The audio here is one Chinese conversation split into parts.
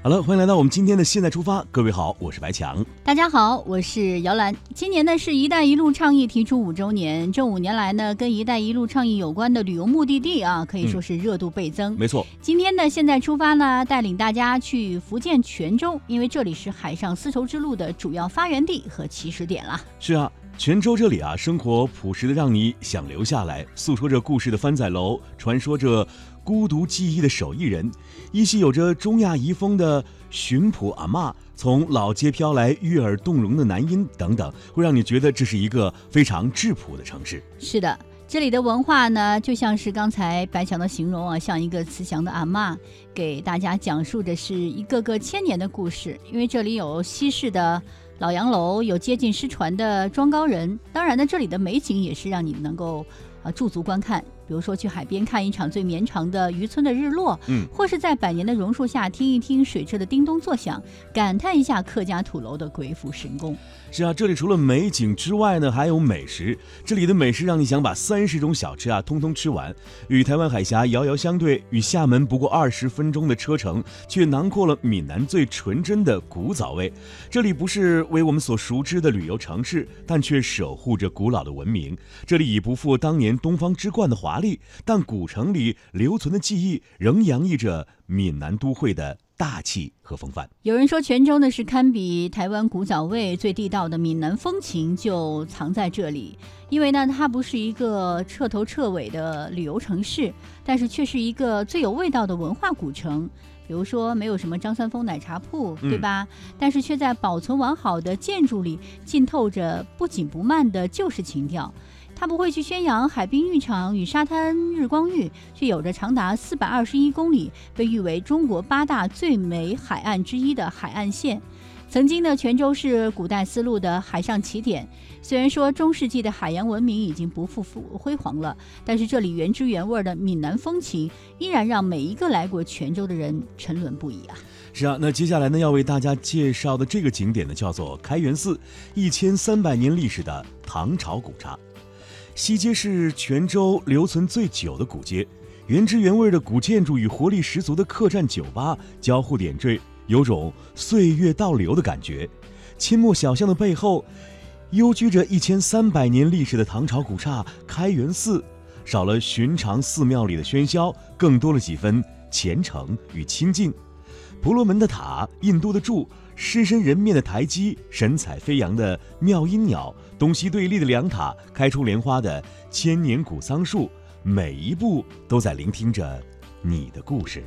好了，欢迎来到我们今天的现在出发。各位好，我是白强。大家好，我是姚兰。今年呢是一带一路倡议提出五周年，这五年来呢，跟一带一路倡议有关的旅游目的地啊，可以说是热度倍增。没错，今天呢，现在出发呢，带领大家去福建泉州，因为这里是海上丝绸之路的主要发源地和起始点啦。是啊，泉州这里啊，生活朴实的让你想留下来，诉说着故事的番仔楼，传说着。孤独记忆的手艺人，依稀有着中亚遗风的巡捕阿嬷，从老街飘来悦耳动容的男音等等，会让你觉得这是一个非常质朴的城市。是的，这里的文化呢，就像是刚才白强的形容啊，像一个慈祥的阿嬷，给大家讲述的是一个个千年的故事。因为这里有西式的老洋楼，有接近失传的庄高人，当然呢，这里的美景也是让你能够啊驻足观看。比如说去海边看一场最绵长的渔村的日落，嗯，或是在百年的榕树下听一听水车的叮咚作响，感叹一下客家土楼的鬼斧神工。是啊，这里除了美景之外呢，还有美食。这里的美食让你想把三十种小吃啊通通吃完。与台湾海峡遥遥相对，与厦门不过二十分钟的车程，却囊括了闽南最纯真的古早味。这里不是为我们所熟知的旅游城市，但却守护着古老的文明。这里已不复当年东方之冠的华丽，但古城里留存的记忆仍洋溢着闽南都会的。大气和风范。有人说泉州呢是堪比台湾古早味，最地道的闽南风情就藏在这里。因为呢，它不是一个彻头彻尾的旅游城市，但是却是一个最有味道的文化古城。比如说，没有什么张三丰奶茶铺，对吧？但是却在保存完好的建筑里，浸透着不紧不慢的旧式情调。他不会去宣扬海滨浴场与沙滩日光浴，却有着长达四百二十一公里，被誉为中国八大最美海岸之一的海岸线。曾经的泉州是古代丝路的海上起点，虽然说中世纪的海洋文明已经不复辉煌了，但是这里原汁原味的闽南风情依然让每一个来过泉州的人沉沦不已啊！是啊，那接下来呢要为大家介绍的这个景点呢叫做开元寺，一千三百年历史的唐朝古刹。西街是泉州留存最久的古街，原汁原味的古建筑与活力十足的客栈酒吧交互点缀，有种岁月倒流的感觉。阡陌小巷的背后，悠居着一千三百年历史的唐朝古刹开元寺，少了寻常寺庙里的喧嚣，更多了几分虔诚与清静。婆罗门的塔，印度的柱，狮身人面的台基，神采飞扬的妙音鸟，东西对立的两塔，开出莲花的千年古桑树，每一步都在聆听着你的故事。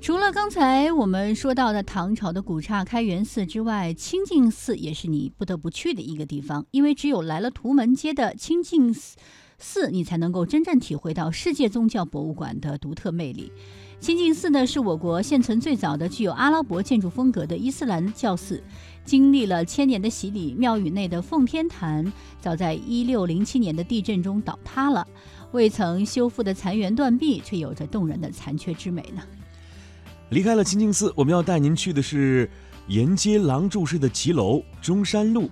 除了刚才我们说到的唐朝的古刹开元寺之外，清净寺也是你不得不去的一个地方，因为只有来了图门街的清净寺，你才能够真正体会到世界宗教博物馆的独特魅力。清净寺呢，是我国现存最早的具有阿拉伯建筑风格的伊斯兰教寺，经历了千年的洗礼，庙宇内的奉天坛早在一六零七年的地震中倒塌了，未曾修复的残垣断壁却有着动人的残缺之美呢。离开了清净寺，我们要带您去的是沿街廊柱式的骑楼中山路。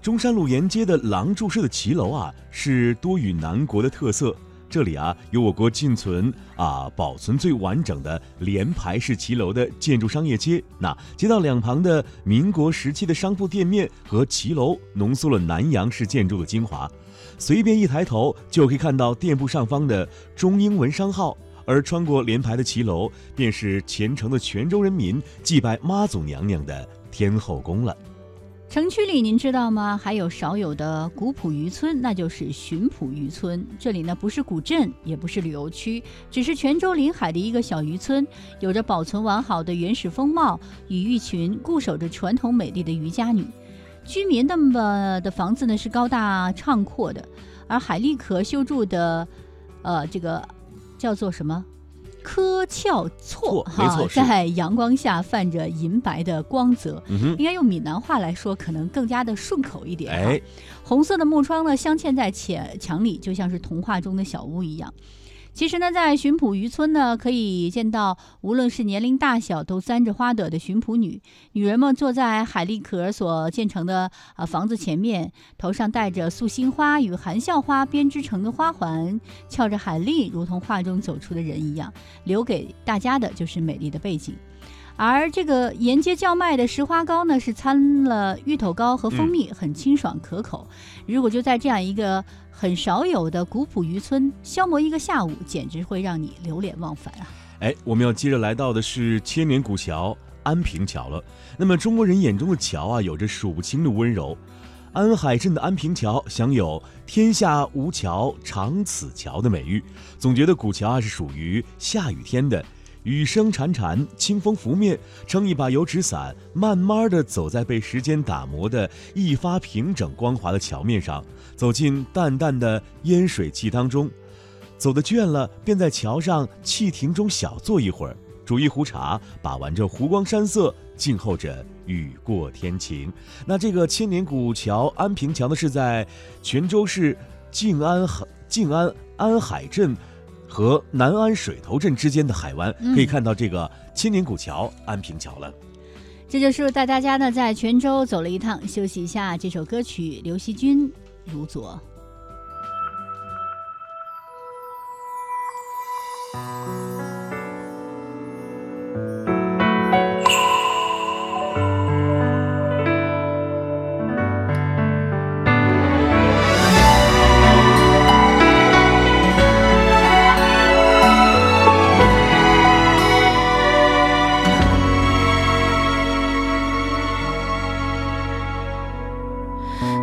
中山路沿街的廊柱式的骑楼啊，是多与南国的特色。这里啊，有我国仅存啊保存最完整的连排式骑楼的建筑商业街。那街道两旁的民国时期的商铺店面和骑楼，浓缩了南洋式建筑的精华。随便一抬头，就可以看到店铺上方的中英文商号。而穿过连排的骑楼，便是虔诚的泉州人民祭拜妈祖娘娘的天后宫了。城区里，您知道吗？还有少有的古朴渔村，那就是浔埔渔村。这里呢，不是古镇，也不是旅游区，只是泉州临海的一个小渔村，有着保存完好的原始风貌，与一群固守着传统美丽的渔家女。居民的么的房子呢是高大畅阔的，而海蛎壳修筑的，呃，这个叫做什么？柯翘错哈，在阳光下泛着银白的光泽，应该用闽南话来说，可能更加的顺口一点。哎，红色的木窗呢，镶嵌在墙墙里，就像是童话中的小屋一样。其实呢，在巡捕渔村呢，可以见到无论是年龄大小都簪着花朵的巡捕女。女人们坐在海蛎壳所建成的呃房子前面，头上戴着素心花与含笑花编织成的花环，翘着海蛎，如同画中走出的人一样，留给大家的就是美丽的背景。而这个沿街叫卖的石花糕呢，是掺了芋头糕和蜂蜜，很清爽可口。如果就在这样一个很少有的古朴渔村消磨一个下午，简直会让你流连忘返啊！哎，我们要接着来到的是千年古桥安平桥了。那么中国人眼中的桥啊，有着数不清的温柔。安海镇的安平桥享有“天下无桥长此桥”的美誉，总觉得古桥啊是属于下雨天的。雨声潺潺，清风拂面，撑一把油纸伞，慢慢地走在被时间打磨的一发平整光滑的桥面上，走进淡淡的烟水气当中。走得倦了，便在桥上汽亭中小坐一会儿，煮一壶茶，把玩着湖光山色，静候着雨过天晴。那这个千年古桥安平桥呢，是在泉州市静安静安安海镇。和南安水头镇之间的海湾，可以看到这个千年古桥安平桥了。这就是带大家呢在泉州走了一趟，休息一下。这首歌曲刘惜君《如昨》。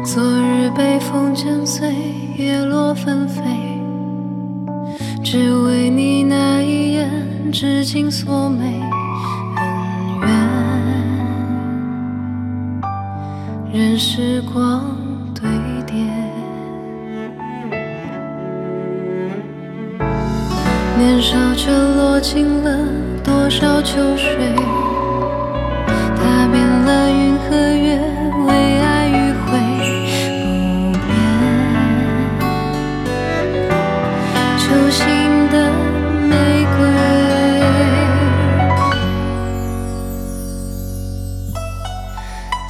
昨日被风剪碎，叶落纷飞，只为你那一眼。至今锁眉，恩怨任时光堆叠，年少却落尽了多少秋水。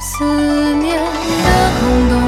思念的空洞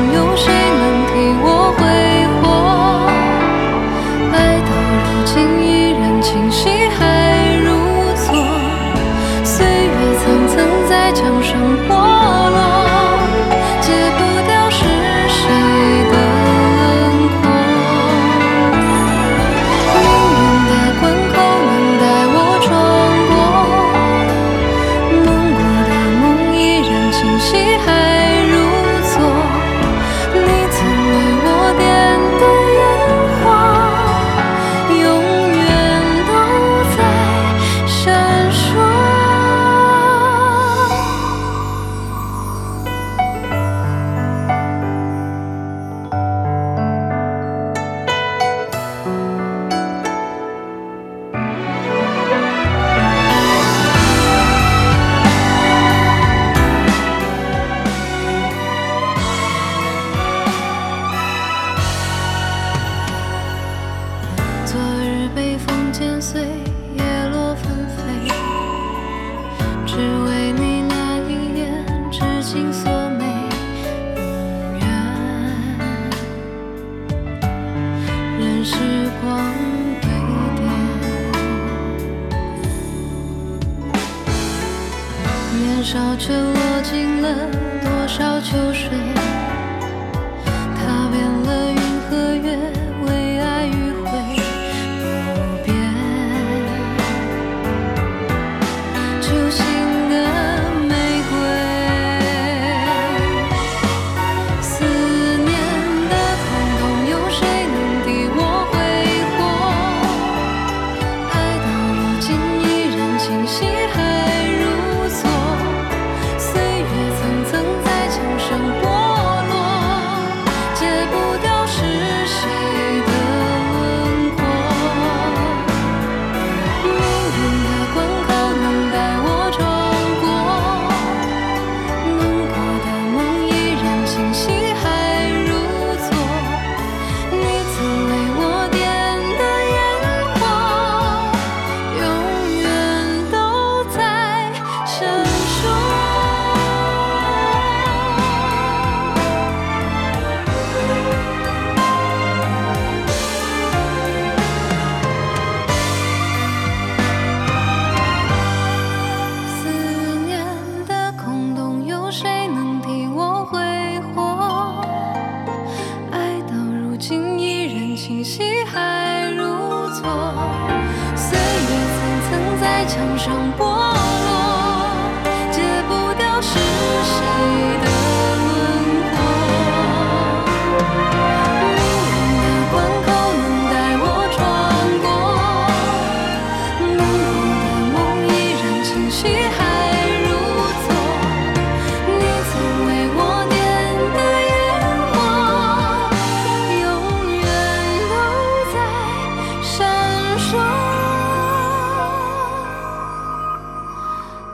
光堆叠年少却握紧了多少秋水。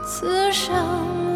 此生